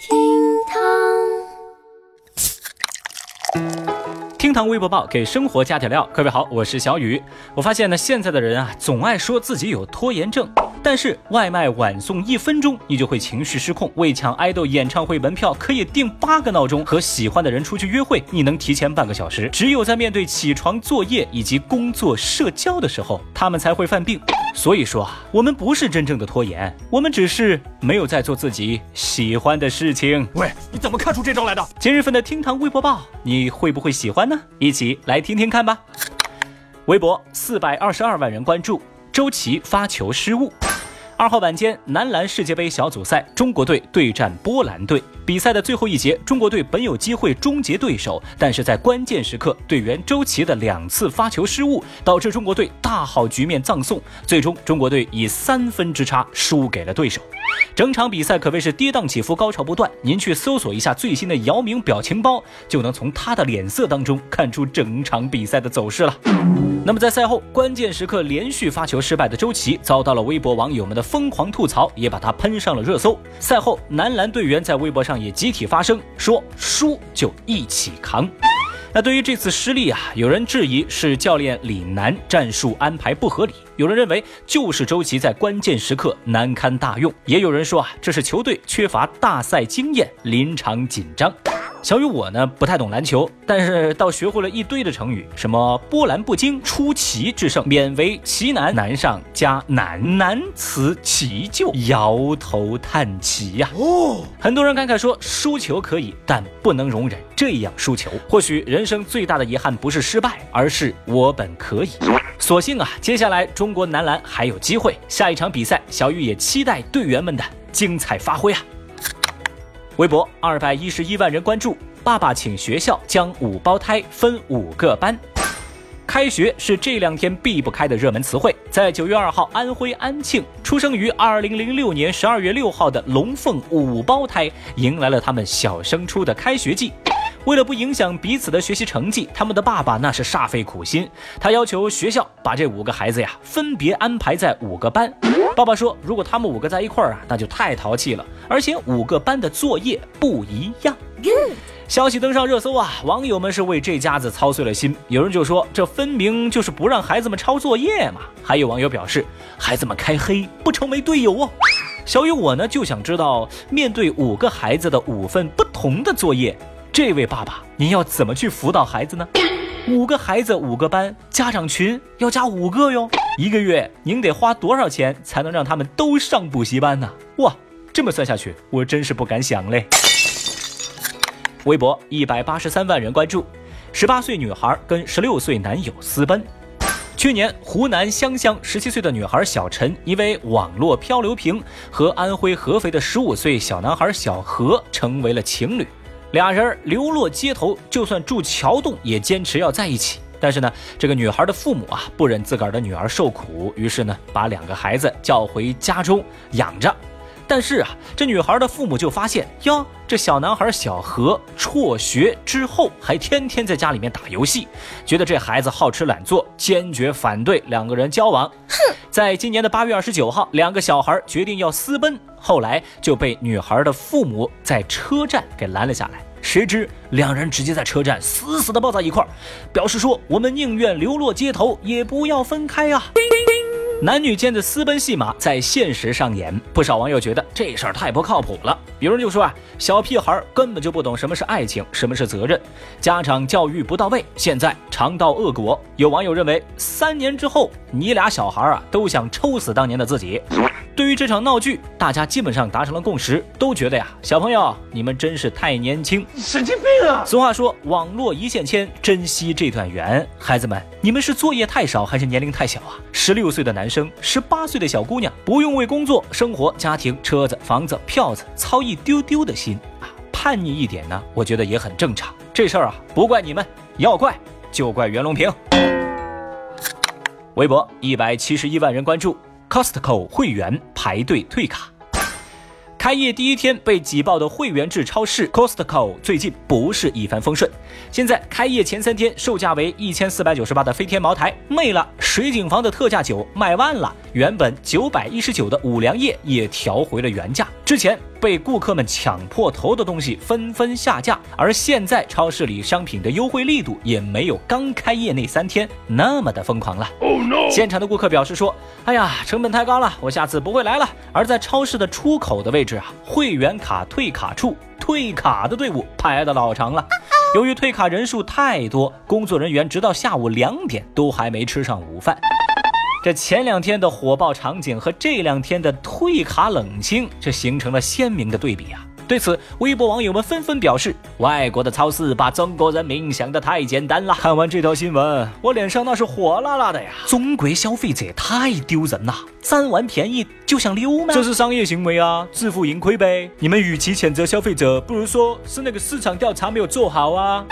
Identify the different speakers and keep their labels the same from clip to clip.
Speaker 1: 厅堂，厅堂微博报给生活加点料。各位好，我是小雨。我发现呢，现在的人啊，总爱说自己有拖延症。但是外卖晚送一分钟，你就会情绪失控；为抢爱豆演唱会门票，可以定八个闹钟；和喜欢的人出去约会，你能提前半个小时。只有在面对起床、作业以及工作、社交的时候，他们才会犯病。所以说啊，我们不是真正的拖延，我们只是没有在做自己喜欢的事情。
Speaker 2: 喂，你怎么看出这招来的？
Speaker 1: 今日份的厅堂微博报，你会不会喜欢呢？一起来听听看吧。微博四百二十二万人关注，周琦发球失误。二号晚间，男篮世界杯小组赛，中国队对战波兰队。比赛的最后一节，中国队本有机会终结对手，但是在关键时刻，队员周琦的两次发球失误，导致中国队大好局面葬送。最终，中国队以三分之差输给了对手。整场比赛可谓是跌宕起伏，高潮不断。您去搜索一下最新的姚明表情包，就能从他的脸色当中看出整场比赛的走势了。那么在赛后关键时刻连续发球失败的周琦，遭到了微博网友们的疯狂吐槽，也把他喷上了热搜。赛后，男篮队员在微博上也集体发声，说输就一起扛。那对于这次失利啊，有人质疑是教练李楠战术安排不合理，有人认为就是周琦在关键时刻难堪大用，也有人说啊，这是球队缺乏大赛经验，临场紧张。小雨我呢不太懂篮球，但是倒学会了一堆的成语，什么波澜不惊、出奇制胜、勉为其难、难上加难、难辞其咎、摇头叹气呀。哦，很多人感慨说输球可以，但不能容忍这样输球。或许人生最大的遗憾不是失败，而是我本可以。所幸啊，接下来中国男篮还有机会，下一场比赛，小雨也期待队员们的精彩发挥啊。微博二百一十一万人关注，爸爸请学校将五胞胎分五个班。开学是这两天避不开的热门词汇。在九月二号，安徽安庆出生于二零零六年十二月六号的龙凤五胞胎迎来了他们小升初的开学季。为了不影响彼此的学习成绩，他们的爸爸那是煞费苦心。他要求学校把这五个孩子呀分别安排在五个班。爸爸说，如果他们五个在一块儿啊，那就太淘气了。而且五个班的作业不一样。消息登上热搜啊，网友们是为这家子操碎了心。有人就说，这分明就是不让孩子们抄作业嘛。还有网友表示，孩子们开黑不成为队友哦。小雨我呢就想知道，面对五个孩子的五份不同的作业。这位爸爸，您要怎么去辅导孩子呢？五个孩子五个班，家长群要加五个哟。一个月您得花多少钱才能让他们都上补习班呢？哇，这么算下去，我真是不敢想嘞。微博一百八十三万人关注，十八岁女孩跟十六岁男友私奔。去年湖南湘乡十七岁的女孩小陈，因为网络漂流瓶和安徽合肥的十五岁小男孩小何成为了情侣。俩人流落街头，就算住桥洞也坚持要在一起。但是呢，这个女孩的父母啊，不忍自个儿的女儿受苦，于是呢，把两个孩子叫回家中养着。但是啊，这女孩的父母就发现哟，这小男孩小何辍学之后，还天天在家里面打游戏，觉得这孩子好吃懒做，坚决反对两个人交往。哼，在今年的八月二十九号，两个小孩决定要私奔，后来就被女孩的父母在车站给拦了下来。谁知两人直接在车站死死的抱在一块儿，表示说：“我们宁愿流落街头，也不要分开啊。”男女间的私奔戏码在现实上演，不少网友觉得这事儿太不靠谱了。有人就说啊，小屁孩根本就不懂什么是爱情，什么是责任，家长教育不到位，现在尝到恶果。有网友认为，三年之后，你俩小孩啊都想抽死当年的自己。对于这场闹剧，大家基本上达成了共识，都觉得呀，小朋友你们真是太年轻，
Speaker 2: 神经病啊！
Speaker 1: 俗话说，网络一线牵，珍惜这段缘。孩子们，你们是作业太少，还是年龄太小啊？十六岁的男生，十八岁的小姑娘，不用为工作、生活、家庭、车子、房子、票子操一丢丢的心啊！叛逆一点呢，我觉得也很正常。这事儿啊，不怪你们，要怪就怪袁隆平。微博一百七十一万人关注。Costco 会员排队退卡，开业第一天被挤爆的会员制超市 Costco 最近不是一帆风顺。现在开业前三天，售价为一千四百九十八的飞天茅台没了，水井坊的特价酒卖完了，原本九百一十九的五粮液也调回了原价。之前被顾客们抢破头的东西纷纷下架，而现在超市里商品的优惠力度也没有刚开业那三天那么的疯狂了。现场的顾客表示说：“哎呀，成本太高了，我下次不会来了。”而在超市的出口的位置啊，会员卡退卡处退卡的队伍排的老长了。由于退卡人数太多，工作人员直到下午两点都还没吃上午饭。这前两天的火爆场景和这两天的退卡冷清，这形成了鲜明的对比啊！对此，微博网友们纷纷表示：“外国的超市把中国人民想得太简单了。”看完这条新闻，我脸上那是火辣辣的呀！中国消费者太丢人了，占完便宜就想溜吗？这是商业行为啊，自负盈亏呗！你们与其谴责消费者，不如说是那个市场调查没有做好啊！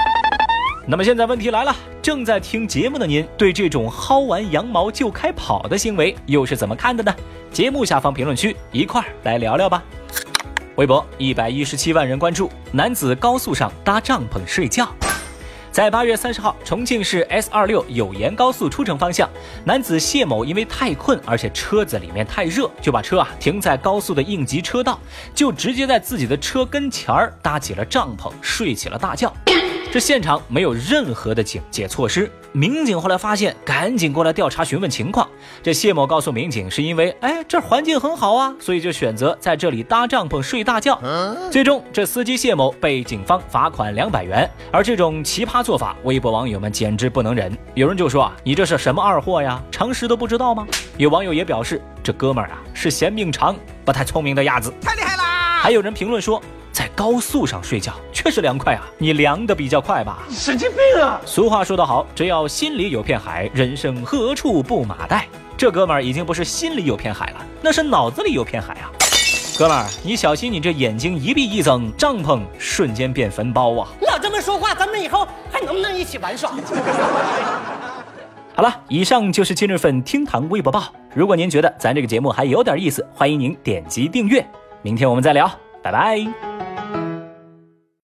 Speaker 1: 那么现在问题来了，正在听节目的您，对这种薅完羊毛就开跑的行为又是怎么看的呢？节目下方评论区一块儿来聊聊吧。微博一百一十七万人关注，男子高速上搭帐篷睡觉。在八月三十号，重庆市 S 二六有盐高速出城方向，男子谢某因为太困，而且车子里面太热，就把车啊停在高速的应急车道，就直接在自己的车跟前儿搭起了帐篷，睡起了大觉。这现场没有任何的警戒措施，民警后来发现，赶紧过来调查询问情况。这谢某告诉民警，是因为哎这环境很好啊，所以就选择在这里搭帐篷睡大觉。最终，这司机谢某被警方罚款两百元。而这种奇葩做法，微博网友们简直不能忍。有人就说啊，你这是什么二货呀？常识都不知道吗？有网友也表示，这哥们儿啊是嫌命长，不太聪明的鸭子。太厉害啦！还有人评论说。在高速上睡觉确实凉快啊，你凉的比较快吧？
Speaker 2: 神经病啊！
Speaker 1: 俗话说得好，只要心里有片海，人生何处不马带。这哥们儿已经不是心里有片海了，那是脑子里有片海啊！哥们儿，你小心你这眼睛一闭一睁，帐篷瞬间变坟包啊！
Speaker 3: 老这么说话，咱们以后还能不能一起玩耍？
Speaker 1: 好了，以上就是今日份厅堂微博报。如果您觉得咱这个节目还有点意思，欢迎您点击订阅。明天我们再聊，拜拜。